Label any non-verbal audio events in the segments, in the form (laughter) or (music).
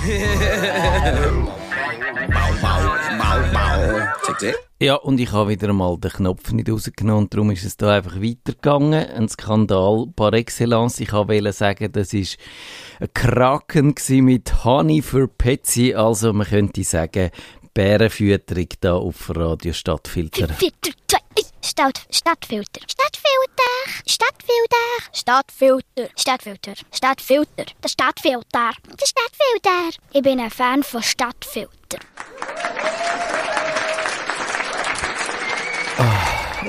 (laughs) Ja, und ich habe wieder einmal den Knopf nicht rausgenommen und darum ist es da einfach weitergegangen. Ein Skandal par excellence. Ich wollte sagen, das ist ein Kraken mit Honey für Petsy. Also man könnte sagen, Bärenfütterung da auf Radio Stadtfilter. Stadt, Stadtfilter. Stadtfilter. Stadtfilter. Stadtfilter. Stadtfilter. Stadtfilter. Der Stadtfilter. Der Stadtfilter. Ich bin ein Fan von Stadtfilter.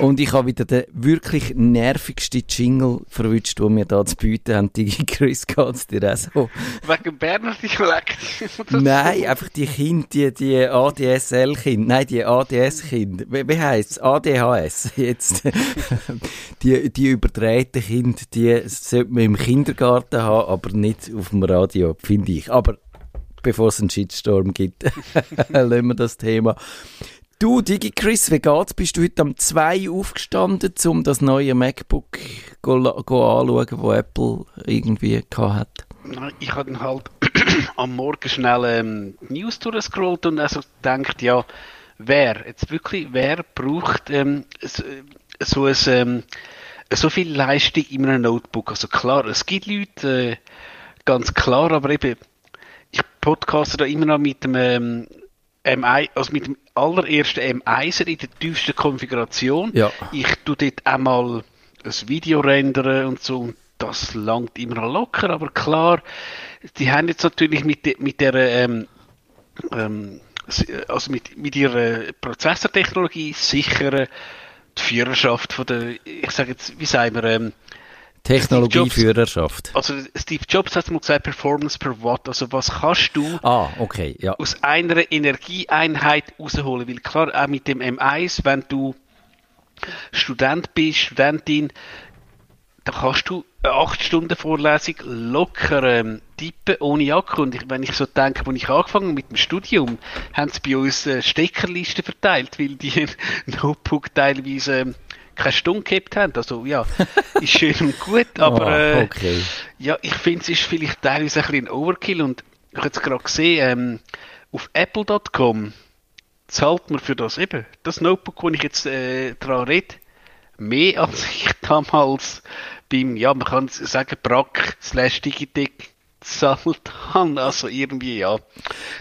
Und ich habe wieder den wirklich nervigsten Jingle verwünscht, den wir hier zu bieten haben. Die (laughs) Chris, geht's dir auch so? Wegen Berner Dialekt? (laughs) Nein, einfach die Kinder, die, die ADSL-Kinder, nein, die ADS-Kinder. Wie, wie heisst es? ADHS. Jetzt. (laughs) die, die überdrehten Kinder, die sollte man im Kindergarten haben, aber nicht auf dem Radio, finde ich. Aber bevor es einen Shitstorm gibt, lassen wir das Thema. Du, DigiChris, wie geht's? Bist du heute um 2 aufgestanden, um das neue MacBook go, go anschauen, das Apple irgendwie hat? Ich habe halt (clears throat) am Morgen schnell ähm, News durchgescrollt und also gedacht, ja, wer, jetzt wirklich, wer braucht ähm, so, so, ein, ähm, so viel Leistung in einem Notebook? Also klar, es gibt Leute, äh, ganz klar, aber eben, ich podcaste da immer noch mit dem ähm, M1, also mit dem allerersten M1 in der tiefsten Konfiguration. Ja. Ich tue dort einmal ein Video rendern und so und das langt immer locker, aber klar, die haben jetzt natürlich mit, de, mit der ähm, ähm, also mit, mit ihrer Prozessortechnologie sicher die Führerschaft von der, ich sage jetzt, wie sagen wir, ähm, Technologieführerschaft. Also Steve Jobs hat mal gesagt, Performance per Watt. Also was kannst du ah, okay, ja. aus einer Energieeinheit rausholen? Weil klar, auch mit dem M1, wenn du Student bist, Studentin, da kannst du eine 8 Stunden Vorlesung locker ähm, tippen, ohne Akku. Und ich, wenn ich so denke, als ich angefangen mit dem Studium, haben sie bei uns äh, Steckerlisten verteilt, weil die (laughs) Notebook teilweise ähm, keine Stunde gehabt haben. Also ja, ist schön und gut, (laughs) aber oh, okay. äh, ja, ich finde es ist vielleicht teilweise ein bisschen Overkill und ich habe jetzt gerade gesehen, ähm, auf apple.com zahlt man für das eben, das Notebook, wo ich jetzt äh, dran rede, mehr als (laughs) ich damals beim, ja, man kann sagen, Brack slash Digitec haben. Also irgendwie, ja.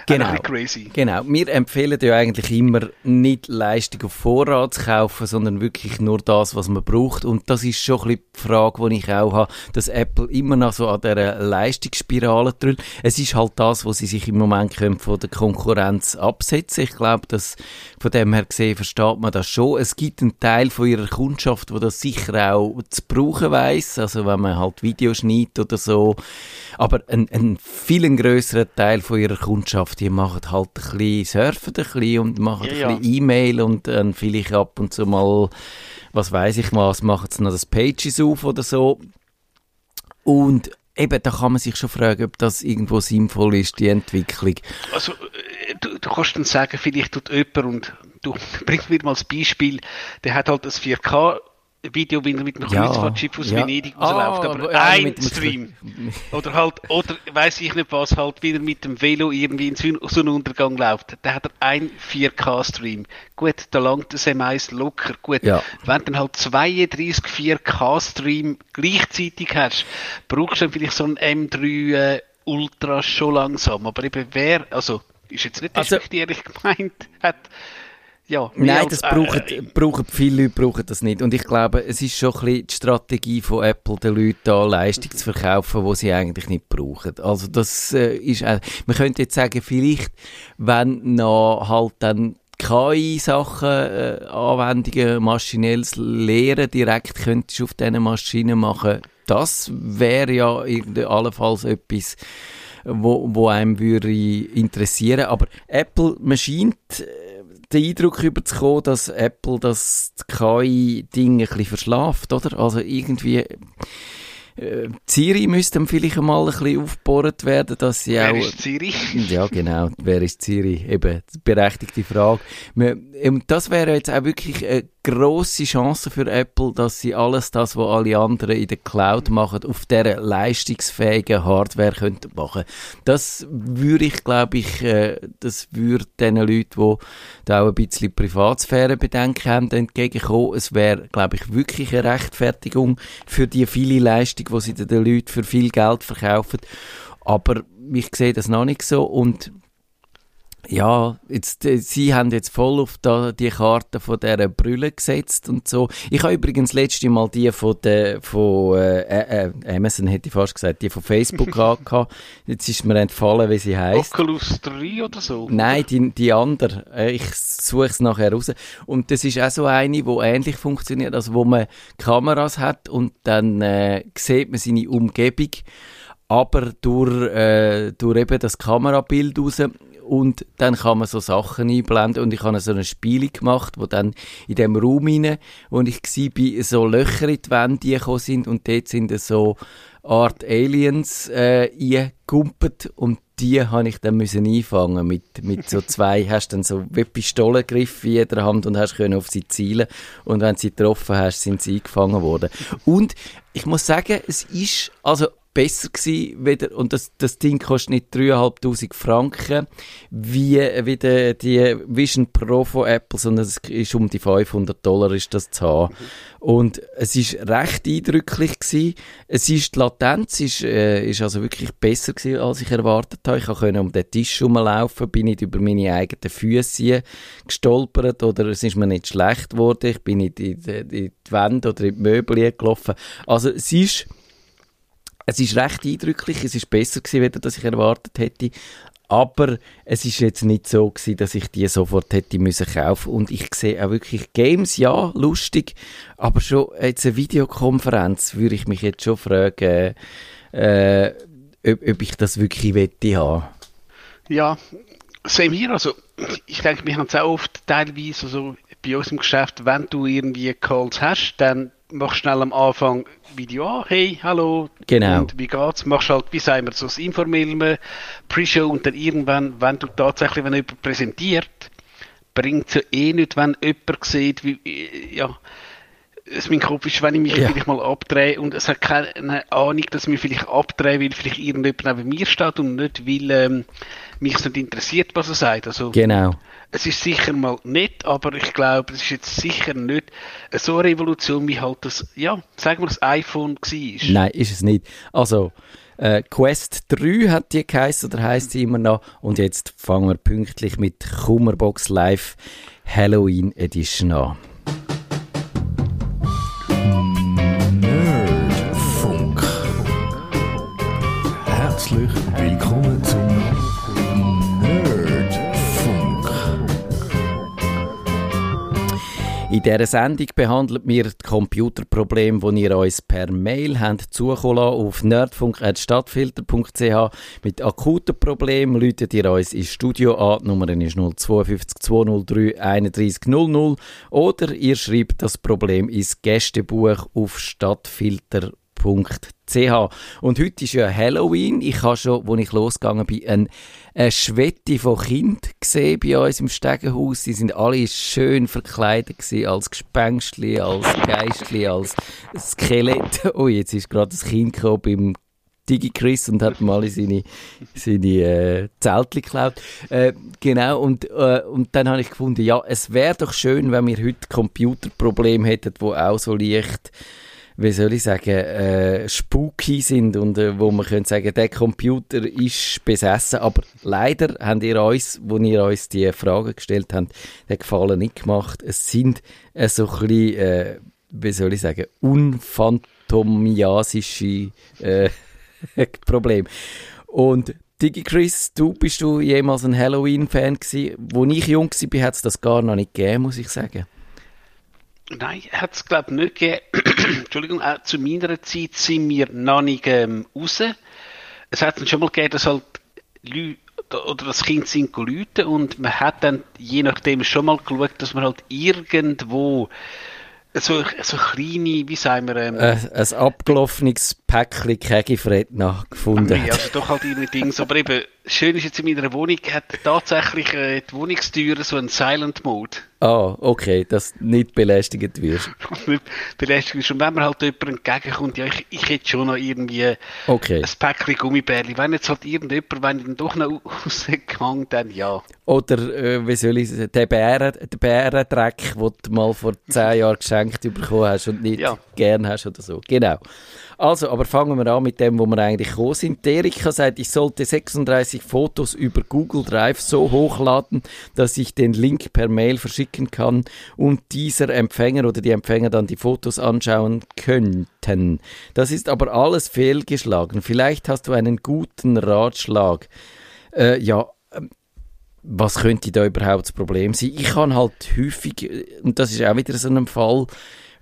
Genau. Crazy. Genau. Wir empfehlen ja eigentlich immer, nicht Leistung auf Vorrat zu kaufen, sondern wirklich nur das, was man braucht. Und das ist schon ein bisschen die Frage, die ich auch habe, dass Apple immer noch so an dieser Leistungsspirale drückt. Es ist halt das, was sie sich im Moment können von der Konkurrenz absetzen. Ich glaube, dass von dem her gesehen versteht man das schon. Es gibt einen Teil von ihrer Kundschaft, wo das sicher auch zu brauchen weiss. Also wenn man halt Videos schneidet oder so. Aber ein, ein viel grösserer Teil von ihrer Kundschaft, die machen halt ein bisschen, surfen ein bisschen und machen ja, ein bisschen E-Mail und dann vielleicht ab und zu mal, was weiß ich was, machen sie noch das Pages auf oder so. Und eben, da kann man sich schon fragen, ob das irgendwo sinnvoll ist, die Entwicklung. Also, äh, du, du kannst dann sagen, vielleicht tut jemand und du (laughs) bringst mir mal das Beispiel, der hat halt das 4K Video, wie er mit einem ja, Kreuzfahrtschiff aus ja. Venedig rausläuft, ah, aber ja, ein Stream. oder halt, oder weiß ich nicht was, halt, wie er mit dem Velo irgendwie in Sonnenuntergang läuft. Da hat er ein 4K-Stream. Gut, da langt das M1 locker. Gut, ja. wenn du dann halt 32 4K-Stream gleichzeitig hast, brauchst du dann vielleicht so ein M3 äh, Ultra schon langsam. Aber eben wer, also, ist jetzt nicht also, ehrlich gemeint, hat ja, Nein, das brauchen, äh, brauchen viele Leute brauchen das nicht. Und ich glaube, es ist schon ein bisschen die Strategie von Apple, den Leuten da Leistung zu verkaufen, die sie eigentlich nicht brauchen. Also das äh, ist, äh, man könnte jetzt sagen, vielleicht, wenn noch halt dann KI-Sachen, äh, Anwendungen, maschinelles Lehren direkt könntest du auf diesen Maschinen machen, das wäre ja allenfalls etwas, wo, wo einem würde interessieren. Aber Apple, man scheint, äh, den Eindruck überzukommen, dass Apple das KI-Ding ein bisschen verschlaft, oder? Also irgendwie... Äh, Siri müsste vielleicht einmal ein bisschen aufgebohrt werden, dass sie wer auch... Wer ist Siri? (laughs) Ja, genau. Wer ist Siri? Eben, berechtigte Frage. Und das wäre jetzt auch wirklich eine grosse Chance für Apple, dass sie alles das, was alle anderen in der Cloud machen, auf dieser leistungsfähigen Hardware machen. Das würde ich, glaube ich, äh, das würde den Leuten, die da auch ein bisschen Privatsphäre bedenken haben, entgegenkommen. Es wäre, glaube ich, wirklich eine Rechtfertigung für die viele Leistung, die sie den Leuten für viel Geld verkaufen. Aber ich sehe das noch nicht so und ja, jetzt, äh, sie haben jetzt voll auf da, die Karte von dieser Brille gesetzt und so. Ich habe übrigens letzte Mal die von, der, von äh, äh, Amazon, hätte ich fast gesagt, die von Facebook (laughs) gehabt. Jetzt ist mir entfallen, wie sie heißt. Oculus 3 oder so? Nein, die, die andere. Äh, ich suche es nachher raus. Und das ist auch so eine, die ähnlich funktioniert, also wo man Kameras hat und dann äh, sieht man seine Umgebung aber durch, äh, durch eben das Kamerabild raus. Und dann kann man so Sachen einblenden. Und ich habe so eine Spiele gemacht, wo dann in dem Raum rein, wo ich war, so Löcher in die Wände gekommen sind. Und dort sind so Art Aliens äh, eingekumpelt und die habe ich dann müssen einfangen mit, mit so (laughs) zwei, hast dann so wie Pistolengriff in jeder Hand und hast können auf sie zielen. Und wenn sie getroffen hast, sind sie eingefangen worden. Und ich muss sagen, es ist, also besser gewesen, wieder, und das, das Ding kostet nicht 3'500 Franken, wie, wie die, Vision Pro von Apple, sondern es ist um die 500 Dollar ist das zu haben. Und es ist recht eindrücklich gewesen. Es ist, die Latenz ist, äh, ist also wirklich besser gewesen, als ich erwartet habe. Ich konnte um den Tisch rumlaufen, bin nicht über meine eigenen Füße gestolpert oder es ist mir nicht schlecht geworden. Ich bin nicht in die, in die Wände oder in die Möbel gelaufen. Also es ist, es ist recht eindrücklich, es ist besser gewesen, als ich erwartet hätte. Aber es ist jetzt nicht so gewesen, dass ich die sofort hätte müssen kaufen und ich sehe auch wirklich Games, ja, lustig, aber schon jetzt eine Videokonferenz würde ich mich jetzt schon fragen, äh, ob, ob, ich das wirklich wette haben. Ja, same hier, also ich denke, wir haben es auch oft teilweise also bei uns im Geschäft, wenn du irgendwie Calls hast, dann machst schnell am Anfang Video an, hey, hallo, genau. und wie geht's? Machst halt, wie sagen wir, so das informelle Pre-Show und dann irgendwann, wenn du tatsächlich, wenn jemand präsentiert, bringt es ja eh nicht, wenn jemand sieht, wie, ja, es mein Kopf ist, wenn ich mich ja. vielleicht mal abdrehe und es hat keine Ahnung, dass ich mich vielleicht abdrehe, weil vielleicht irgendjemand neben mir steht und nicht, weil ähm, mich nicht interessiert, was er sagt. Also, genau es ist sicher mal nett, aber ich glaube, es ist jetzt sicher nicht so eine Revolution, wie halt das, ja, sagen wir, das iPhone war. Nein, ist es nicht. Also, äh, Quest 3 hat die geheißen oder heisst sie immer noch. Und jetzt fangen wir pünktlich mit Kummerbox Live Halloween Edition an. Herzlich willkommen zum In dieser Sendung behandelt wir die Computerprobleme, die ihr uns per Mail habt zukommen auf nerdfunk.stadtfilter.ch. Mit akuten Problemen läutet ihr uns ins Studio an. Die Nummer ist 052 203 3100 oder ihr schreibt das Problem ins Gästebuch auf stadtfilter.ch ch. Und heute ist ja Halloween. Ich habe schon, als ich losgegangen bin, eine, eine Schwette von Kind gesehen bei uns im Stegenhaus. Sie sind alle schön verkleidet gewesen, als Gespenstli, als Geistli, als Skelett. Oh, jetzt ist gerade das Kind gekommen beim DigiChris und hat mal seine, seine äh, Zeltchen geklaut. Äh, genau, und, äh, und dann habe ich gefunden, ja, es wäre doch schön, wenn wir heute Computerprobleme hätten, wo auch so leicht wie soll ich sagen, äh, spooky sind und äh, wo man könnte sagen, der Computer ist besessen. Aber leider habt ihr uns, wo ihr uns die Fragen gestellt habt, den Gefallen nicht gemacht. Es sind äh, so ein bisschen, äh, wie soll ich sagen, unphantomiasische äh, (laughs) Probleme. Und Digi Chris, du bist du jemals ein Halloween-Fan gewesen? Wo ich jung war, hat es das gar noch nicht gegeben, muss ich sagen. Nein, hat es glaube ich nicht gegeben. (clears throat) Entschuldigung, auch zu meiner Zeit sind wir noch nicht ähm, raus. Es hat dann schon mal gegeben, dass halt Leute oder das Kind sind Leute und man hat dann je nachdem schon mal geschaut, dass man halt irgendwo so, so kleine, wie sagen wir... Ähm, äh, ein abgelaufenes Päckchen Kegifred gefunden Nee, also doch halt irgendwie Dings, aber eben schön ist jetzt in meiner Wohnung, hat tatsächlich äh, die Wohnungstüre so einen Silent Mode. Ah, okay, dass (laughs) du nicht belästigt wirst. nicht belästigt ist. Und wenn man halt jemand entgegenkommt, ja, ich, ich hätte schon noch irgendwie Okay. ein Päckchen Gummibärli. Wenn jetzt halt irgendjemand, wenn ich dann doch noch (laughs) rausgegangen, dann ja. Oder, äh, wie soll ich sagen, der, Bären, der Bärendreck, den du mal vor 10 Jahren geschenkt bekommen hast und nicht Ja. gern hast oder so. Genau. Also, aber fangen wir an mit dem, wo wir eigentlich gekommen sind. Erika sagt, ich sollte 36 Fotos über Google Drive so hochladen, dass ich den Link per Mail verschicken kann und dieser Empfänger oder die Empfänger dann die Fotos anschauen könnten. Das ist aber alles fehlgeschlagen. Vielleicht hast du einen guten Ratschlag. Äh, ja, was könnte da überhaupt das Problem sein? Ich kann halt häufig, äh, und das ist auch wieder so ein Fall,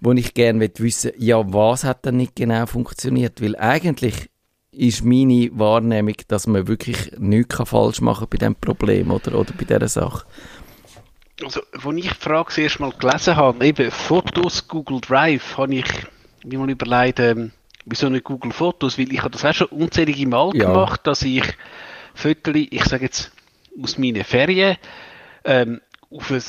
wo ich gerne wissen ja, was hat denn nicht genau funktioniert? Weil eigentlich ist meine Wahrnehmung, dass man wirklich nichts kann falsch machen bei diesem Problem oder, oder bei dieser Sache. Also, als ich die Frage das erste Mal gelesen habe, eben Fotos Google Drive, habe ich mir mal überlegt, ähm, wieso nicht Google Fotos, weil ich habe das auch schon unzählige Mal Ja. gemacht, dass ich Fotos, ich sage jetzt, aus meinen Ferien ähm, auf ein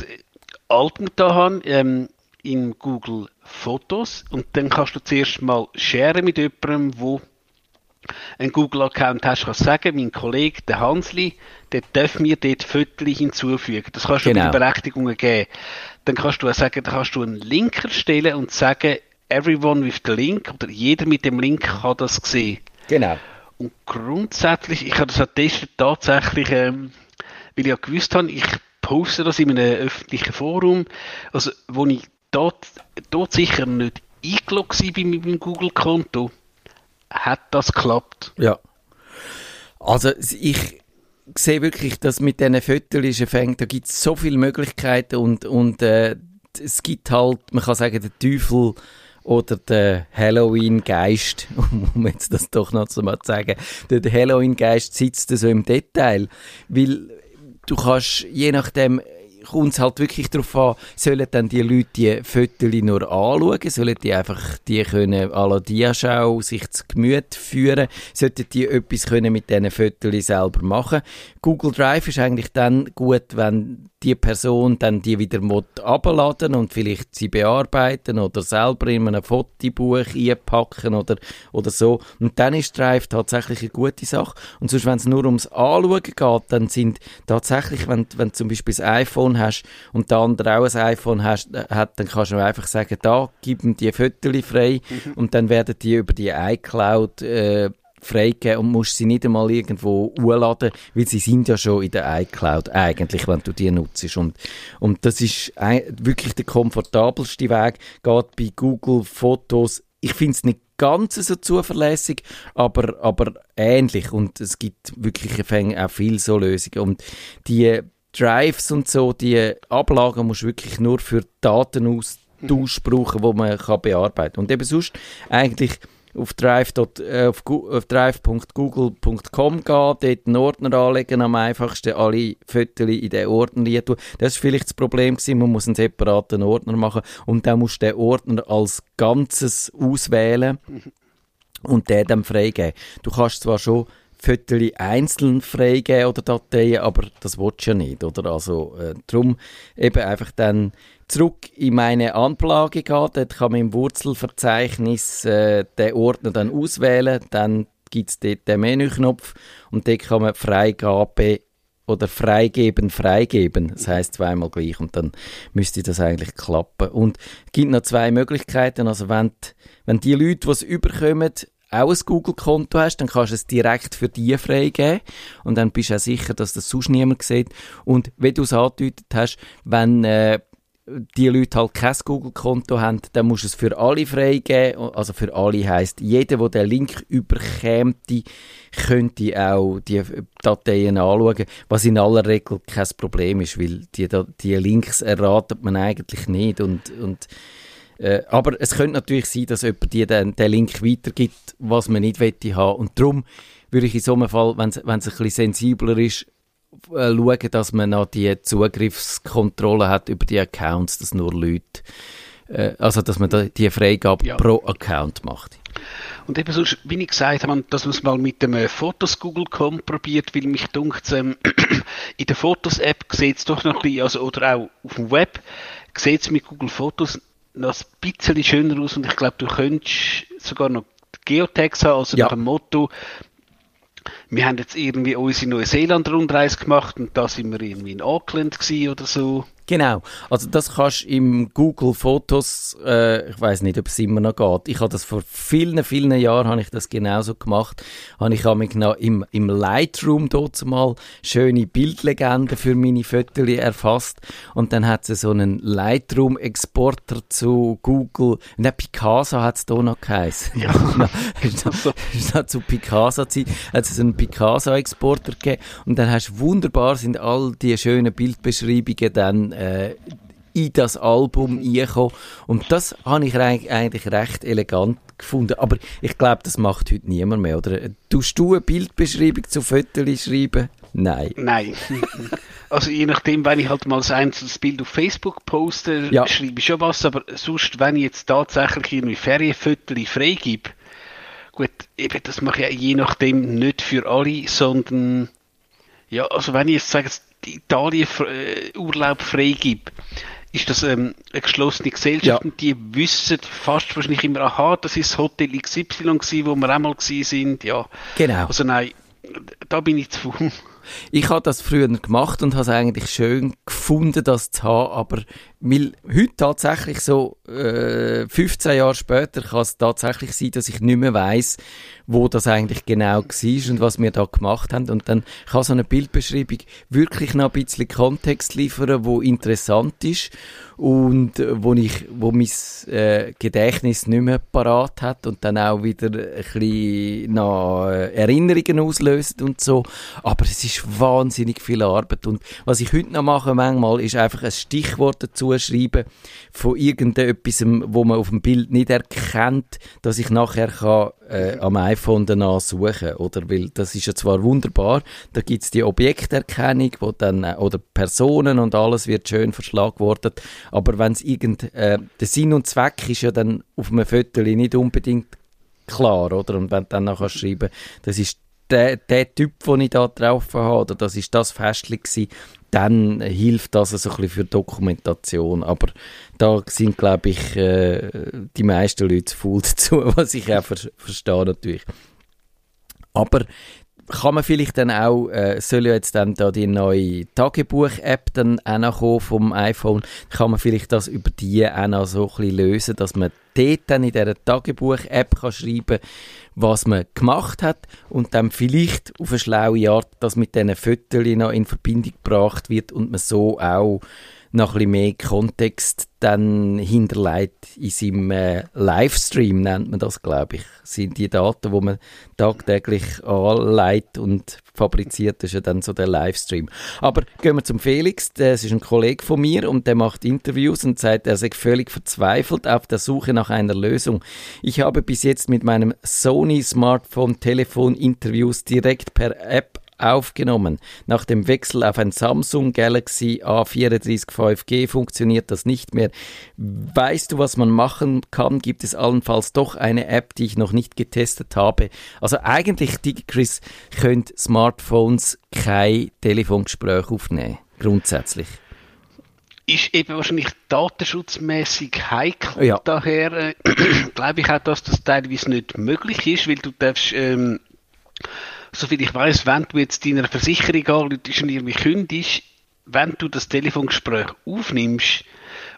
Album da habe, ähm, in Google Fotos und dann kannst du zuerst mal sharen mit jemandem, wo einen Google-Account hast, kannst du sagen, mein Kollege, der Hansli, der darf mir dort Fotos hinzufügen. Das kannst du Genau. mit Berechtigungen geben. Dann kannst du auch sagen, dann kannst du einen Link erstellen und sagen, everyone with the link, oder jeder mit dem Link kann das sehen. Genau. Und grundsätzlich, ich habe das auch getestet, tatsächlich, ähm, weil ich ja gewusst habe, ich poste das in einem öffentlichen Forum, also wo ich dort, dort sicher nicht eingeloggt war bei meinem Google-Konto, hat das geklappt. Ja. Also ich sehe wirklich, dass mit diesen Fotos fängt, da gibt es so viele Möglichkeiten und, und äh, es gibt halt, man kann sagen, der Teufel oder der Halloween-Geist, (laughs) um jetzt das doch noch zu sagen, der Halloween-Geist sitzt so im Detail, weil du kannst, je nachdem, kommt es halt wirklich darauf an, sollen dann die Leute die Fotos nur anschauen, sollen die einfach die können à la Diaschau sich zu Gemüte führen, sollten die etwas können mit diesen Fotos selber machen. Google Drive ist eigentlich dann gut, wenn die Person dann die wieder abladen und vielleicht sie bearbeiten oder selber in einem Fotobuch einpacken oder, oder so. Und dann ist Drive tatsächlich eine gute Sache. Und sonst, wenn es nur ums Anschauen geht, dann sind tatsächlich, wenn, wenn du zum Beispiel ein iPhone hast und der andere auch ein iPhone hast, äh, hat, dann kannst du einfach sagen, da, gib ihm die Fotos frei und dann werden die über die iCloud äh, freigeben und musst sie nicht einmal irgendwo hochladen, weil sie sind ja schon in der iCloud eigentlich, wenn du die nutzt. Und, und das ist wirklich der komfortabelste Weg, geht bei Google Fotos. Ich finde es nicht ganz so zuverlässig, aber, aber ähnlich und es gibt wirklich auch viel so Lösungen und die Drives und so, die Ablagen musst du wirklich nur für Datenaustausch brauchen, wo man kann bearbeiten kann. Und eben sonst eigentlich auf drive. Äh, auf, gu- auf drive.google.com gehen, dort einen Ordner anlegen, am einfachsten alle Fotos in den Ordner rein tun. Das war vielleicht das Problem, gewesen, man muss einen separaten Ordner machen und dann musst du den Ordner als Ganzes auswählen und den dann freigeben. Du kannst zwar schon Fotos einzeln freigeben oder Dateien, aber das willst du ja nicht, oder? Also, äh, darum eben einfach dann zurück in meine Anlage gehen, dort kann man im Wurzelverzeichnis äh, den Ordner dann auswählen, dann gibt es dort den Menüknopf und dort kann man Freigabe oder freigeben, freigeben. Das heißt zweimal gleich und dann müsste das eigentlich klappen. Und es gibt noch zwei Möglichkeiten. Also wenn, die- wenn die Leute, die es überkommen, auch ein Google-Konto hast, dann kannst du es direkt für die freigeben und dann bist du auch sicher, dass das sonst niemand sieht. Und wie du es angedeutet hast, wenn äh, die Leute halt kein Google-Konto haben, dann musst du es für alle freigeben. Also für alle heisst, jeder, der den Link überkäme, könnte auch die Dateien anschauen, was in aller Regel kein Problem ist, weil die, die Links erratet man eigentlich nicht und, und äh, aber es könnte natürlich sein, dass jemand dir den, den Link weitergibt, was man nicht wette haben. Und darum würde ich in so einem Fall, wenn es ein bisschen sensibler ist, äh, schauen, dass man noch die Zugriffskontrolle hat über die Accounts, dass nur Leute, äh, also dass man da die Freigabe Ja. pro Account macht. Und eben so, wie ich gesagt habe, dass man es mal mit dem äh, Fotos Google Com probiert, weil mich dunkt, ähm, (clears throat) in der Fotos-App sieht es doch noch ein bisschen, also, oder auch auf dem Web, sieht es mit Google Fotos noch ein bisschen schöner aus und ich glaube, du könntest sogar noch Geotags haben, also Ja. nach dem Motto, wir haben jetzt irgendwie unsere Neuseeland-Rundreise gemacht und da sind wir irgendwie in Auckland gewesen oder so. Genau. Also das kannst im Google Fotos, äh, ich weiß nicht, ob es immer noch geht. Ich habe das vor vielen, vielen Jahren habe ich das genauso gemacht. Habe ich mich noch im, im Lightroom dort mal schöne Bildlegenden für meine Fotos erfasst und dann hat es so einen Lightroom-Exporter zu Google. Und der Picasa hat es da noch geheißen. Ja. (laughs) ist noch, ist noch zu Picasa-Zeit hat es einen Picasa-Exporter gegeben und dann hast du wunderbar sind all die schönen Bildbeschreibungen dann äh, in das Album reingekommen und das habe ich eig- eigentlich recht elegant gefunden, aber ich glaube, das macht heute niemand mehr, oder? Tust du eine Bildbeschreibung zu Fotos schreiben? Nein. Nein. (laughs) Also je nachdem, wenn ich halt mal ein einzelnes Bild auf Facebook poste, Ja. schreibe ich schon was, aber sonst, wenn ich jetzt tatsächlich irgendwie Ferienfotos freigebe, gut, eben, das mache ich ja je nachdem nicht für alle, sondern, ja, also wenn ich jetzt sage, Italien äh, Urlaub freigebe, ist das ähm, eine geschlossene Gesellschaft Ja. und die wissen fast wahrscheinlich immer, aha, das ist das Hotel XY gewesen, wo wir einmal sind, ja. Genau. Also nein, da bin ich zu faul. Ich habe das früher gemacht und habe es eigentlich schön gefunden, das zu haben, aber weil heute tatsächlich so äh, 15 Jahre später kann es tatsächlich sein, dass ich nicht mehr weiß, wo das eigentlich genau war und was wir da gemacht haben und dann kann so eine Bildbeschreibung wirklich noch ein bisschen Kontext liefern, wo interessant ist und äh, wo ich, wo mein äh, Gedächtnis nicht mehr parat hat und dann auch wieder ein bisschen noch äh, Erinnerungen auslöst und so. Aber es ist wahnsinnig viel Arbeit und was ich heute noch mache manchmal ist einfach ein Stichwort dazu schreiben von irgendetwas, wo man auf dem Bild nicht erkennt, dass ich nachher kann, äh, am iPhone danach suchen oder weil das ist ja zwar wunderbar, da gibt's die Objekterkennung, wo dann äh, oder Personen und alles wird schön verschlagwortet, aber wenn es irgend äh, der Sinn und Zweck ist ja dann auf einem Foto nicht unbedingt klar, oder? Und wenn du dann nachher schreiben, das ist der, der Typ, den ich da drauf habe, oder das ist das Festchen dann hilft das so ein bisschen für Dokumentation. Aber da sind, glaube ich, äh, die meisten Leute zu faul (laughs) dazu, was ich auch ver verstehe natürlich. Aber kann man vielleicht dann auch, äh, soll ja jetzt dann da die neue Tagebuch-App dann auch noch kommen vom iPhone, kann man vielleicht das über die auch noch so ein bisschen lösen, dass man dort dann in dieser Tagebuch-App kann schreiben was man gemacht hat und dann vielleicht auf eine schlaue Art, dass mit diesen Fotos noch in Verbindung gebracht wird und man so auch noch ein bisschen mehr Kontext dann hinterlegt in seinem äh, Livestream, nennt man das, glaube ich. Sind die Daten, die man tagtäglich anlegt und fabriziert, ist ja dann so der Livestream. Aber gehen wir zum Felix, das ist ein Kollege von mir und der macht Interviews und sagt, er sei völlig verzweifelt auf der Suche nach einer Lösung. Ich habe bis jetzt mit meinem Sony Smartphone Telefon Interviews direkt per App aufgenommen. Nach dem Wechsel auf ein Samsung Galaxy A34 5G funktioniert das nicht mehr. Weißt du, was man machen kann? Gibt es allenfalls doch eine App, die ich noch nicht getestet habe? Also eigentlich, DigiChris, können Smartphones kein Telefongespräch aufnehmen. Grundsätzlich. ist eben wahrscheinlich datenschutzmäßig heikel. Ja. Daher äh, (clears throat) glaube ich auch, dass das teilweise nicht möglich ist, weil du darfst, ähm, soviel ich weiß, wenn du jetzt deiner Versicherung anrufst und irgendwie kündigst, wenn du das Telefongespräch aufnimmst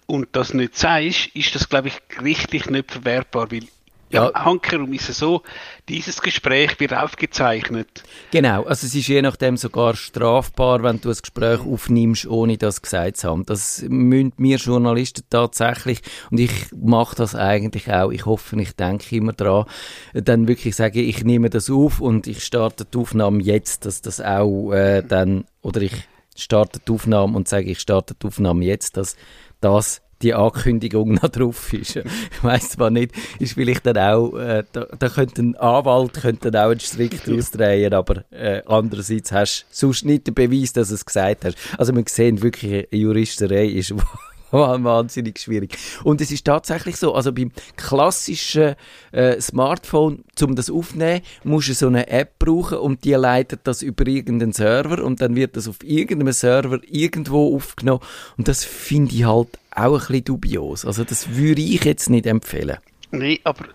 und das nicht sagst, ist das, glaube ich, gerichtlich nicht verwertbar, weil Ja. ja. Hankerum ist es so, dieses Gespräch wird aufgezeichnet. Genau, also es ist je nachdem sogar strafbar, wenn du ein Gespräch aufnimmst, ohne das gesagt zu haben. Das müssen wir Journalisten tatsächlich, und ich mache das eigentlich auch, ich hoffe, ich denke immer dran, dann wirklich sagen, ich nehme das auf und ich starte die Aufnahme jetzt, dass das auch äh, dann, oder ich starte die Aufnahme und sage, ich starte die Aufnahme jetzt, dass das die Ankündigung noch drauf ist. Ich weiss zwar nicht, ist vielleicht dann auch, äh, da, da könnte ein Anwalt könnte dann auch einen Strick daraus drehen, aber äh, andererseits hast du sonst nicht den Beweis, dass du es gesagt hast. Also wir sehen wirklich, eine Juristerei ist (laughs) wahnsinnig schwierig. Und es ist tatsächlich so, also beim klassischen äh, Smartphone, um das aufzunehmen, musst du so eine App brauchen und die leitet das über irgendeinen Server und dann wird das auf irgendeinem Server irgendwo aufgenommen und das finde ich halt auch ein bisschen dubios. Also das würde ich jetzt nicht empfehlen. Nee, aber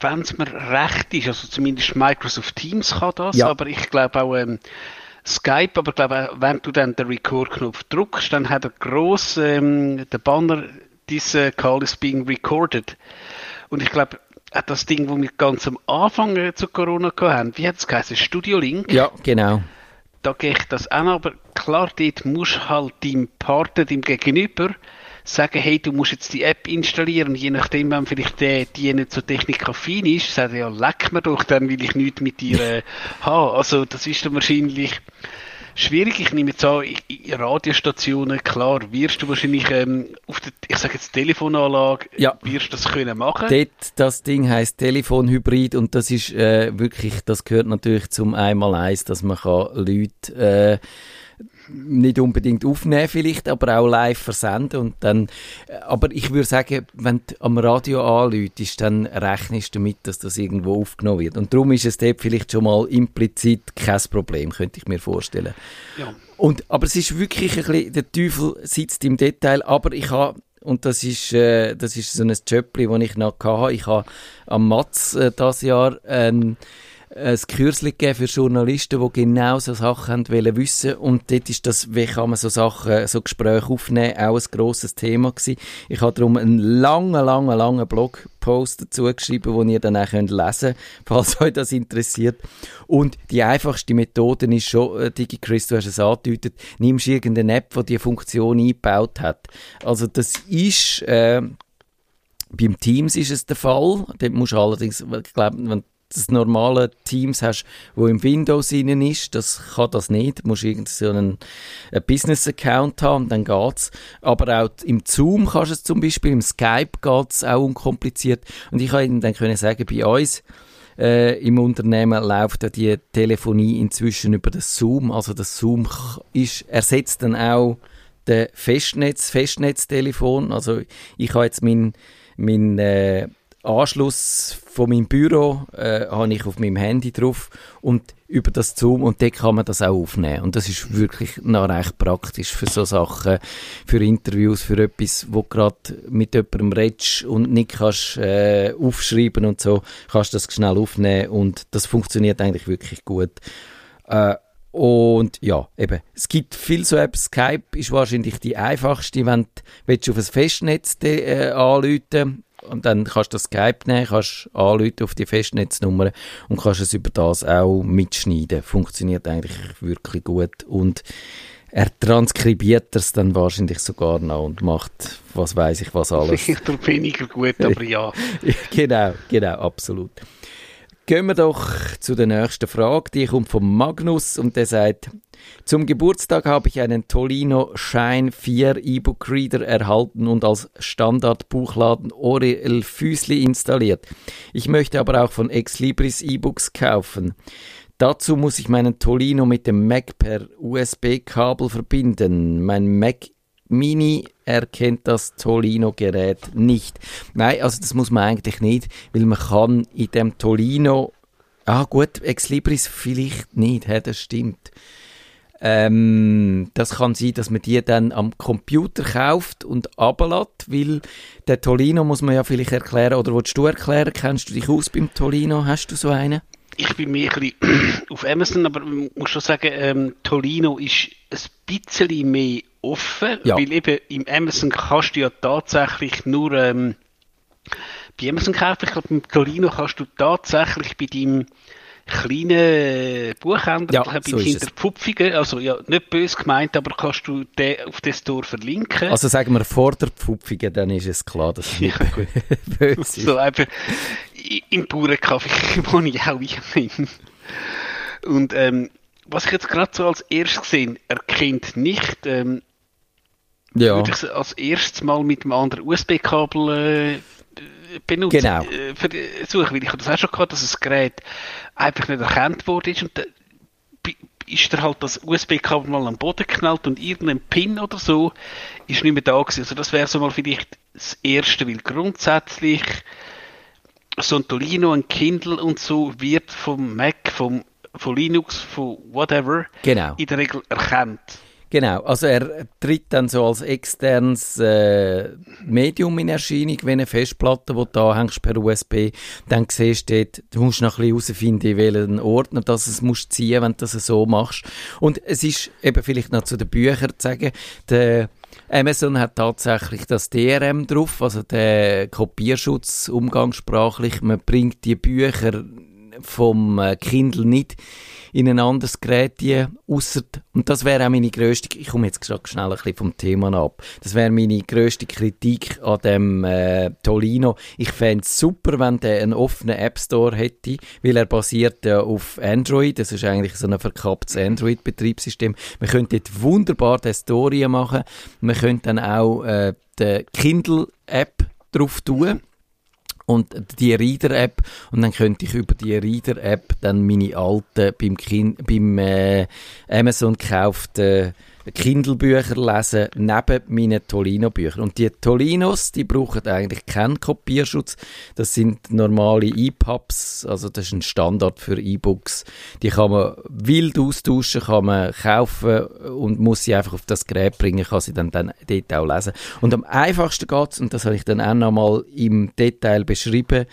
wenn es mir recht ist, also zumindest Microsoft Teams kann das, Ja. aber ich glaube auch ähm, Skype, aber ich glaube auch, wenn du dann den Record-Knopf drückst, dann hat er gross ähm, der Banner, this uh, call is being recorded. Und ich glaube, auch das Ding, wo wir ganz am Anfang äh, zu Corona haben, wie hat es geheißen, Studio Link? Ja, genau. da geht das auch noch, aber klar, dort musst du halt deinem Partner, deinem Gegenüber, sagen, hey, du musst jetzt die App installieren, und je nachdem, wenn vielleicht der, die nicht so technikaffin ist, sagt ja, leck mir doch, dann will ich nichts mit dir äh, (laughs) haben. Also, das ist dann wahrscheinlich schwierig. Ich nehme jetzt an, in- Radiostationen, klar, wirst du wahrscheinlich ähm, auf der, ich sage jetzt Telefonanlage, Ja. wirst das können machen. Dort, das Ding heißt Telefonhybrid und das ist äh, wirklich, das gehört natürlich zum Einmaleins, dass man kann Leute äh, nicht unbedingt aufnehmen vielleicht, aber auch live versenden und dann, äh, aber ich würde sagen, wenn du am Radio anläutest, dann rechnest du damit, dass das irgendwo aufgenommen wird und darum ist es dort vielleicht schon mal implizit kein Problem, könnte ich mir vorstellen. Ja. Und, aber es ist wirklich ein bisschen, der Teufel sitzt im Detail, aber ich habe, und das ist, äh, das ist so ein Jöppli, das ich noch hatte, ich habe am Matz äh, dieses Jahr ein, ein Kürzli gegeben für Journalisten, die genau so Sachen wollen wissen und dort ist das, wie kann man so Sachen, so Gespräche aufnehmen, auch ein grosses Thema gewesen. Ich habe darum einen langen, langen, langen Blogpost dazu geschrieben, den ihr dann auch könnt lesen könnt, (laughs) falls euch das interessiert. Und die einfachste Methode ist schon, äh, DigiChris, du hast es angedeutet, nimmst irgendeine App, die diese Funktion eingebaut hat. Also das ist, äh, beim Teams ist es der Fall. Dort musst du allerdings, ich glaube, wenn das normale Teams hast, wo im Windows innen ist, das kann das nicht. Du musst irgend so einen, Business-Account haben, dann geht's. Aber auch im Zoom kannst du es zum Beispiel, im Skype geht's auch unkompliziert. Und ich kann Ihnen dann können sagen, bei uns äh, im Unternehmen läuft ja die Telefonie inzwischen über das Zoom. Also das Zoom ist, ersetzt dann auch den Festnetz, Festnetztelefon. Also ich habe jetzt mein, mein äh, Anschluss von meinem Büro äh, habe ich auf meinem Handy drauf und über das Zoom und dort kann man das auch aufnehmen. Und das ist wirklich noch recht praktisch für so Sachen, für Interviews, für etwas, wo gerade mit jemandem redest und nicht kannst äh, aufschreiben und so, kannst das schnell aufnehmen und das funktioniert eigentlich wirklich gut. Äh, und ja, eben, es gibt viel so Apps. Skype ist wahrscheinlich die einfachste, wenn du auf ein Festnetz äh, anrufen und dann kannst du das Skype nehmen, kannst anrufen auf die Festnetznummer und kannst es über das auch mitschneiden. Funktioniert eigentlich wirklich gut und er transkribiert es dann wahrscheinlich sogar noch und macht, was weiß ich, was alles. Vielleicht weniger gut, aber (laughs) ja. genau, genau, absolut. Gehen wir doch zu der nächsten Frage. Die kommt von Magnus und der sagt, zum Geburtstag habe ich einen Tolino Shine 4 E-Book Reader erhalten und als Standard-Buchladen Orel Füßli installiert. Ich möchte aber auch von Exlibris E-Books kaufen. Dazu muss ich meinen Tolino mit dem Mac per USB-Kabel verbinden. Mein Mac Mini erkennt das Tolino-Gerät nicht. Nein, also das muss man eigentlich nicht, weil man kann in dem Tolino, ah gut, Exlibris vielleicht nicht, hä, das stimmt. Ähm, das kann sein, dass man die dann am Computer kauft und ablädt, weil der Tolino muss man ja vielleicht erklären, oder willst du erklären, kennst du dich aus beim Tolino, hast du so einen? Ich bin mehr ein (clears throat) auf Amazon, aber muss schon sagen, ähm, Tolino ist ein bisschen mehr offen, Ja. weil eben im Amazon kannst du ja tatsächlich nur ähm, bei Amazon kaufen. Ich glaube, beim Tolino kannst du tatsächlich bei deinem kleinen Buchhändler, Ja, so es. Hinterpfupfigen, also ja, nicht böse gemeint, aber kannst du den auf den Store verlinken. Also sagen wir vor der Pfupfige, dann ist es klar, dass es nicht Ja, gut. (laughs) böse ist. So einfach im Bauernkaffee, (laughs) wo ich auch bin. Und ähm, was ich jetzt gerade so als erstes gesehen, erkennt nicht, ähm, Ja. würde ich es als erstes mal mit einem anderen USB-Kabel äh, benutzen. Genau. Äh, versuchen, weil ich habe das auch schon gehabt, dass das Gerät einfach nicht erkannt worden ist. Und äh, bei- ist er halt das USB-Kabel mal am Boden geknallt und irgendein Pin oder so ist nicht mehr da gewesen. Also das wäre so mal vielleicht das Erste, weil grundsätzlich so ein Tolino, ein Kindle und so wird vom Mac, vom, von Linux, von whatever Genau. in der Regel erkannt. Genau, also er tritt dann so als externes äh, Medium in Erscheinung, wenn eine Festplatte, die anhängst per USB, dann siehst du dort, du musst noch ein bisschen herausfinden, in welchen Ordner das es musst ziehen, wenn du das so machst. Und es ist eben vielleicht noch zu den Büchern zu sagen, der Amazon hat tatsächlich das DRM drauf, also der Kopierschutz umgangssprachlich. Man bringt die Bücher vom äh, Kindle nicht in ein anderes Gerät die, ausser, und das wäre auch meine grösste, ich komme jetzt gerade schnell ein bisschen vom Thema ab, das wäre meine grösste Kritik an dem äh, Tolino. Ich fände es super, wenn der einen offenen App Store hätte, weil er basiert ja auf Android, das ist eigentlich so ein verkapptes Android-Betriebssystem. Man könnte dort wunderbar die Story machen, man könnte dann auch äh, die Kindle-App drauf tun und die Reader-App und dann könnte ich über die Reader-App dann meine alten beim, Kin beim äh, Amazon gekauften Kindle-Bücher lesen, neben meinen Tolino-Büchern. Und die Tolinos, die brauchen eigentlich keinen Kopierschutz. Das sind normale EPUBs, also das ist ein Standard für E-Books. Die kann man wild austauschen, kann man kaufen und muss sie einfach auf das Gerät bringen, kann sie dann, dann dort auch lesen. Und am einfachsten geht's, und das habe ich dann auch nochmal im Detail beschrieben,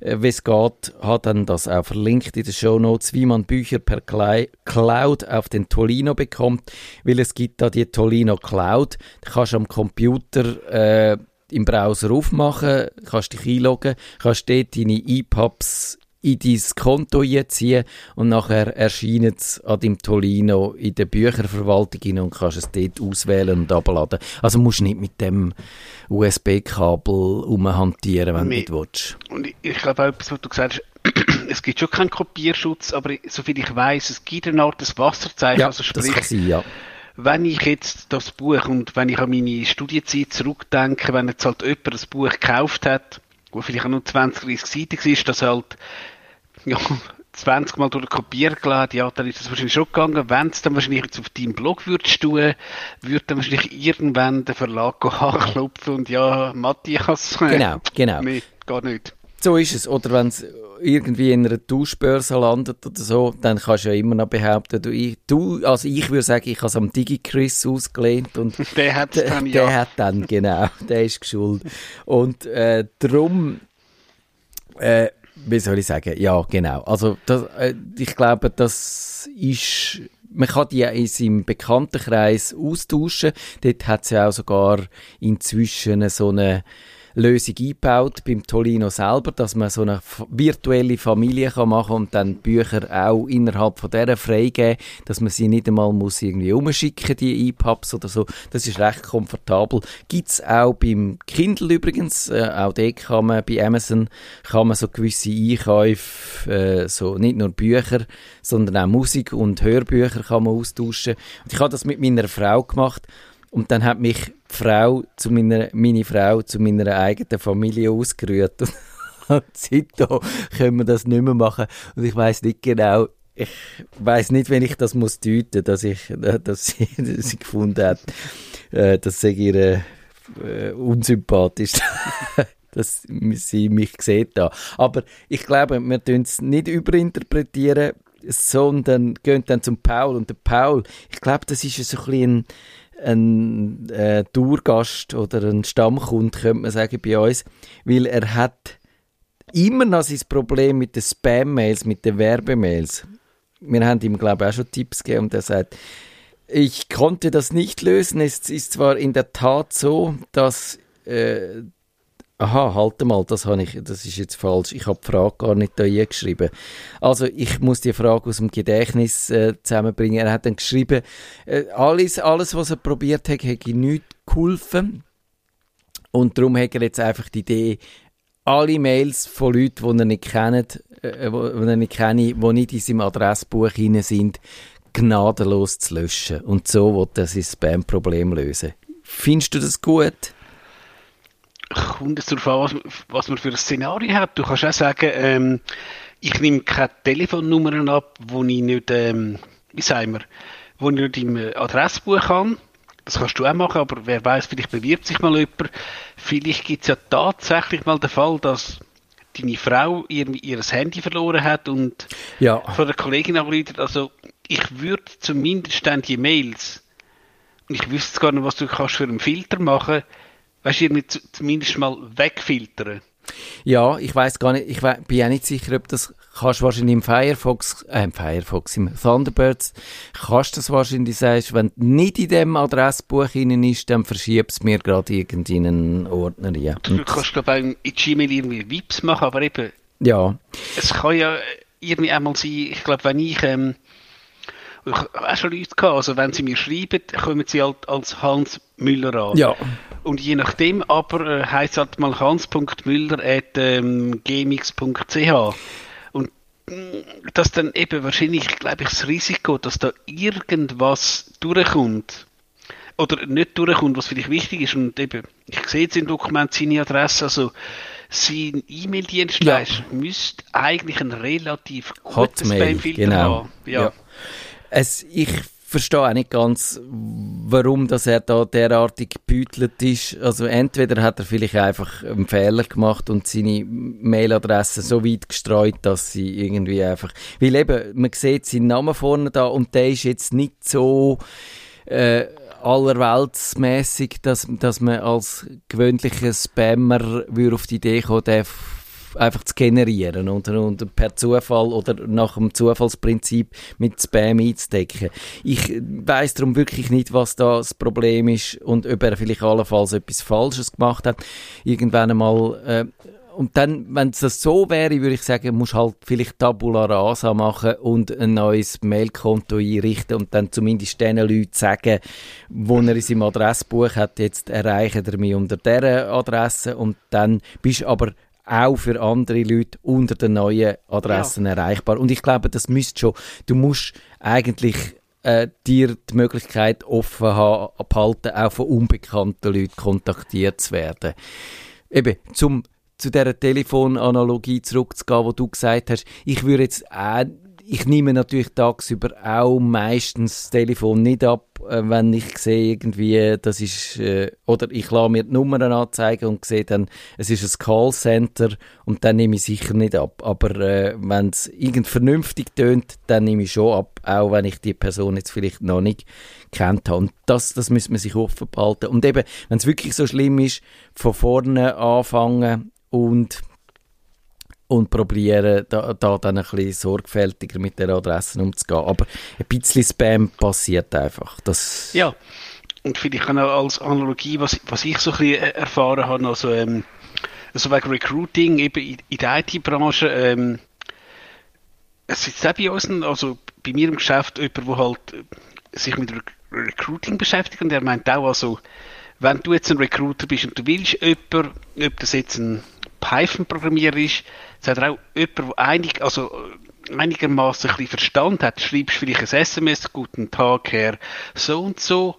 wie es geht, hat dann das auch verlinkt in den Show Notes, wie man Bücher per Cloud auf den Tolino bekommt, weil es gibt da die Tolino Cloud, da kannst du am Computer äh, im Browser aufmachen, kannst dich einloggen, kannst dort deine EPUBs in dein Konto einziehen und nachher erscheint es an deinem Tolino in der Bücherverwaltung und kannst es dort auswählen und abladen. Also musst du nicht mit dem USB-Kabel rumhantieren, wenn Nee. du nicht willst. Und ich, ich glaube auch etwas, was du gesagt hast, (clears throat) es gibt schon keinen Kopierschutz, aber soviel ich weiß, es gibt eine Art des Wasserzeichen, Ja, also das sprich, sein, ja. wenn ich jetzt das Buch und wenn ich an meine Studienzeit zurückdenke, wenn jetzt halt jemand ein Buch gekauft hat, wo vielleicht auch nur 20, 30 Seiten war, das halt ja, (laughs) 20 Mal durch den Kopierer geladen, ja, dann ist das wahrscheinlich schon gegangen. Wenn es dann wahrscheinlich jetzt auf deinem Blog würdest tun, würde dann wahrscheinlich irgendwann der Verlag (laughs) anklopfen und ja, Matthias, äh, Genau, genau. nee, gar nicht. So ist es. Oder wenn es irgendwie in einer Tauschbörse landet oder so, dann kannst du ja immer noch behaupten, du, ich, du also ich würde sagen, ich habe es am DigiChris ausgelehnt und (laughs) Der hat der, dann, der ja. hat dann, genau, der ist geschuld. Und äh, darum, äh, wie soll ich sagen, ja, genau. Also das, äh, ich glaube, das ist, man kann die in seinem Bekanntenkreis austauschen. Dort hat es ja auch sogar inzwischen so eine Lösung eingebaut beim Tolino selber, dass man so eine virtuelle Familie kann machen und dann Bücher auch innerhalb von der freigeben, dass man sie nicht einmal muss irgendwie umschicken, die EPUBs oder so. Das ist recht komfortabel. Gibt's auch beim Kindle übrigens, äh, auch dort kann man bei Amazon kann man so gewisse Einkäufe, äh, so nicht nur Bücher, sondern auch Musik und Hörbücher kann man austauschen. Und ich habe das mit meiner Frau gemacht und dann hat mich die Frau zu meiner, meine Frau zu meiner eigenen Familie ausgerührt. (laughs) Und seitdem können wir das nicht mehr machen. Und ich weiß nicht genau, ich weiß nicht, wenn ich das muss deuten, dass ich, äh, dass sie, (laughs) dass sie gefunden hat, äh, dass sie ihre äh, unsympathisch, (laughs) dass sie mich sieht da. Aber ich glaube, wir tun es nicht überinterpretieren, sondern gehen dann zum Paul. Und der Paul, ich glaube, das ist so ein bisschen ein, ein äh, Tourgast oder ein Stammkund, könnte man sagen, bei uns, weil er hat immer noch sein Problem mit den Spam-Mails, mit den Werbemails. Wir haben ihm, glaube ich, auch schon Tipps gegeben und er sagt, ich konnte das nicht lösen. Es ist zwar in der Tat so, dass äh, Aha, halt mal, das, habe ich, das ist jetzt falsch. Ich habe die Frage gar nicht da geschrieben. Also ich muss die Frage aus dem Gedächtnis äh, zusammenbringen. Er hat dann geschrieben, äh, alles, alles, was er probiert hat, hätte ihm nicht geholfen. Und darum hat er jetzt einfach die Idee, alle Mails von Leuten, die er nicht kennt, äh, kenne, die nicht in seinem Adressbuch drin sind, gnadenlos zu löschen. Und so wird er sein Spam-Problem lösen. Findest du das gut? Kommt es darauf an, was, was man für ein Szenario hat. Du kannst auch sagen, ähm, ich nehme keine Telefonnummern ab, wo ich nicht, ähm, wie sagen wir, wo ich nicht im äh, Adressbuch habe. Das kannst du auch machen, aber wer weiß, vielleicht bewirbt sich mal jemand. Vielleicht gibt es ja tatsächlich mal den Fall, dass deine Frau irgendwie ihr Handy verloren hat und Ja. von der Kollegin angerufen. Also ich würde zumindest dann die Mails, und ich wüsste gar nicht, was du kannst für einen Filter machen, weißt du, irgendwie zu- zumindest mal wegfiltern. Ja, ich weiß gar nicht, ich wei- bin auch nicht sicher, ob das kannst wahrscheinlich im Firefox, äh, im Firefox, im Thunderbirds, kannst du das wahrscheinlich sagst, wenn nicht in dem Adressbuch innen ist, dann verschiebst mir gerade irgendeinen Ordner rein. Du kannst, glaube ich, in Gmail irgendwie Vips machen, aber eben, ja, es kann ja irgendwie einmal sein, ich glaube, wenn ich, ähm, ich habe auch schon Leute gehabt, also wenn sie mir schreiben, kommen sie halt als Hans Müller an. ja, Und je nachdem aber äh, heisst es halt mal hans.müller.gmx.ch und mh, dass dann eben wahrscheinlich, glaube ich, das Risiko, dass da irgendwas durchkommt oder nicht durchkommt, was vielleicht wichtig ist und eben, ich sehe jetzt im Dokument seine Adresse, also sein E-Mail-Dienstleister müsste eigentlich ein relativ gutes Spamfilter genau. haben. Ja. Ja. Es, ich verstehe auch nicht ganz, warum dass er da derartig gebütelt ist. Also entweder hat er vielleicht einfach einen Fehler gemacht und seine Mailadresse so weit gestreut, dass sie irgendwie einfach... Weil eben, man sieht seinen Namen vorne da und der ist jetzt nicht so... Äh, allerweltsmäßig, dass, dass man als gewöhnlicher Spammer würde auf die Idee kommen, den f- einfach zu generieren und, und per Zufall oder nach dem Zufallsprinzip mit Spam einzudecken. Ich weiß darum wirklich nicht, was da das Problem ist und ob er vielleicht allenfalls etwas Falsches gemacht hat. Irgendwann einmal äh, und dann, wenn es so wäre, würde ich sagen, musst halt vielleicht Tabula Rasa machen und ein neues Mailkonto einrichten und dann zumindest den Leuten sagen, wo er in seinem Adressbuch hat, jetzt erreichen er mich unter dieser Adresse und dann bist aber auch für andere Leute unter den neuen Adressen erreichbar. Und ich glaube, das müsste schon, du musst eigentlich äh, dir die Möglichkeit offen haben, abhalten, auch von unbekannten Leuten kontaktiert zu werden. Eben, zum zu dieser Telefonanalogie zurückzugehen, wo du gesagt hast, ich würde jetzt auch, ich nehme natürlich tagsüber auch meistens das Telefon nicht ab, äh, wenn ich sehe irgendwie, das ist, äh, oder ich lasse mir die Nummern anzeigen und sehe dann, es ist ein Callcenter und dann nehme ich sicher nicht ab. Aber äh, wenn es irgend vernünftig tönt, dann nehme ich schon ab, auch wenn ich die Person jetzt vielleicht noch nicht kennt habe. Und das, das müsste man sich offen behalten. Und eben, wenn es wirklich so schlimm ist, von vorne anfangen und und probieren, da, da dann ein bisschen sorgfältiger mit den Adressen umzugehen. Aber ein bisschen Spam passiert einfach. Das, Ja, und vielleicht auch als Analogie, was, was ich so ein bisschen äh, erfahren habe, also, ähm, also wegen Recruiting, eben in, der IT-Branche, ähm, es sitzt auch bei uns, also bei mir im Geschäft, jemand, der halt äh, sich mit Rec Recruiting beschäftigt und der meint auch, also, wenn du jetzt ein Recruiter bist und du willst jemanden, ob das jetzt ein Python-Programmierer ist, sagt auch jemand, der einig, also einigermaßen ein bisschen Verstand hat, schreibst vielleicht ein SMS, guten Tag, Herr, so und so,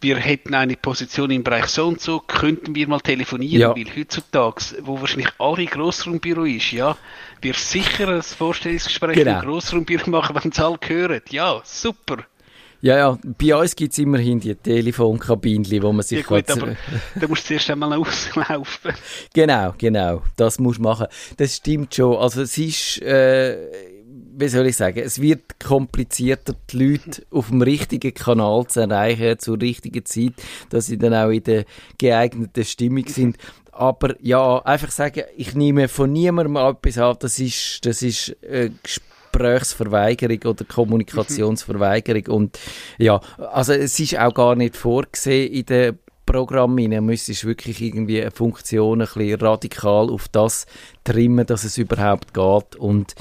wir hätten eine Position im Bereich so und so, könnten wir mal telefonieren, Ja. weil heutzutage, wo wahrscheinlich alle Grossraumbüro ist, ja, wir sicher ein Vorstellungsgespräch Genau. im Grossraumbüro machen, wenn es alle hören. Ja, super. Ja, ja, bei uns gibt es immerhin die Telefonkabinen, wo man sich Ja gut, aber da musst du zuerst einmal (laughs) auslaufen. Genau, genau. Das musst du machen. Das stimmt schon. Also es ist, äh, wie soll ich sagen, es wird komplizierter, die Leute auf dem richtigen Kanal zu erreichen, zur richtigen Zeit, dass sie dann auch in der geeigneten Stimmung sind. Aber ja, einfach sagen, ich nehme von niemandem etwas ab, das ist, das ist äh, Gesprächsverweigerung oder Kommunikationsverweigerung. Und ja, also es ist auch gar nicht vorgesehen in der Programm rein, müsstest wirklich irgendwie eine Funktion ein bisschen radikal auf das trimmen, dass es überhaupt geht. Und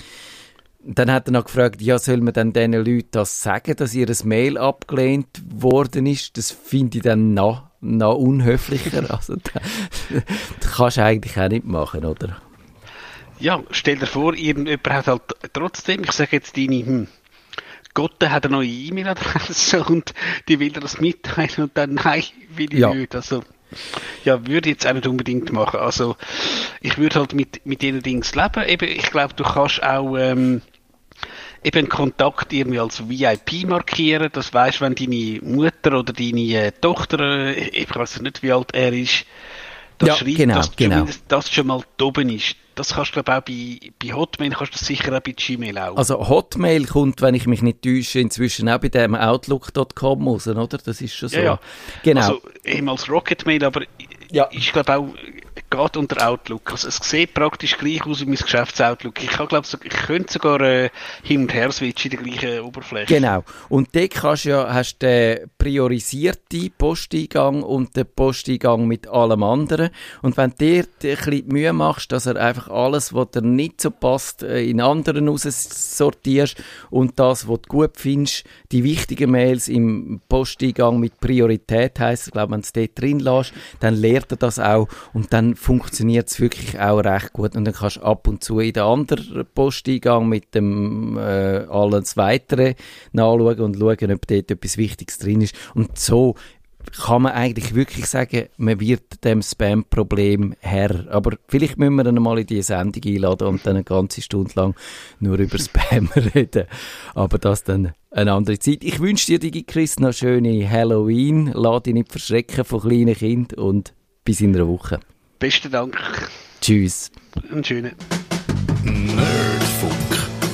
dann hat er noch gefragt, ja, soll man dann diesen Leuten das sagen, dass ihr Mail abgelehnt worden ist? Das finde ich dann noch, noch unhöflicher. (laughs) Also, da, das kannst du eigentlich auch nicht machen, oder? Ja, stell dir vor, irgendjemand hat halt trotzdem, ich sage jetzt deine, hm, Gott hat eine neue E-Mail-Adresse (laughs) und die will dir das mitteilen und dann, nein, will ich Ja. nicht. Also, ja, würde ich jetzt auch nicht unbedingt machen. Also, ich würde halt mit, mit diesen Dings leben. Eben, ich glaube, du kannst auch, ähm, eben Kontakt irgendwie als VIP markieren. Das weißt, wenn deine Mutter oder deine äh, Tochter, äh, ich weiß nicht, wie alt er ist, das Ja, schreibt, genau, dass genau. zumindest das schon mal oben ist. Das kannst du, glaube ich, auch bei, bei Hotmail, kannst du sicher auch bei Gmail auch. Also Hotmail kommt, wenn ich mich nicht täusche, inzwischen auch bei dem Outlook.com raus, oder? Das ist schon so. Ja, ja. Genau. Also ehemals Rocketmail, aber Ja. ich glaube auch, geht unter Outlook. Also es sieht praktisch gleich aus wie mein Geschäftsoutlook. Ich kann, glaube ich könnte sogar äh, hin und her switchen in der gleichen Oberfläche. Genau. Und dort kannst du ja, hast den priorisierten Posteingang und den Posteingang mit allem anderen. Und wenn dir ein bisschen Mühe machst, dass er einfach alles, was dir nicht so passt, äh, in anderen sortierst und das, was du gut findest, die wichtigen Mails im Posteingang mit Priorität heisst, ich glaube, wenn du es dort drin lässt, dann lernt er das auch und dann funktioniert es wirklich auch recht gut. Und dann kannst du ab und zu in den anderen Posteingang mit dem äh, alles Weitere nachschauen und schauen, ob dort etwas Wichtiges drin ist. Und so kann man eigentlich wirklich sagen, man wird dem Spam-Problem Herr. Aber vielleicht müssen wir dann mal in die Sendung einladen und dann eine ganze Stunde lang nur über Spam (laughs) reden. Aber das dann eine andere Zeit. Ich wünsche dir, Digi Chris, noch schöne Halloween. Lass dich nicht verschrecken von kleinen Kindern und bis in einer Woche. Besten Dank. Tschüss. Einen schönen. Nerdfunk.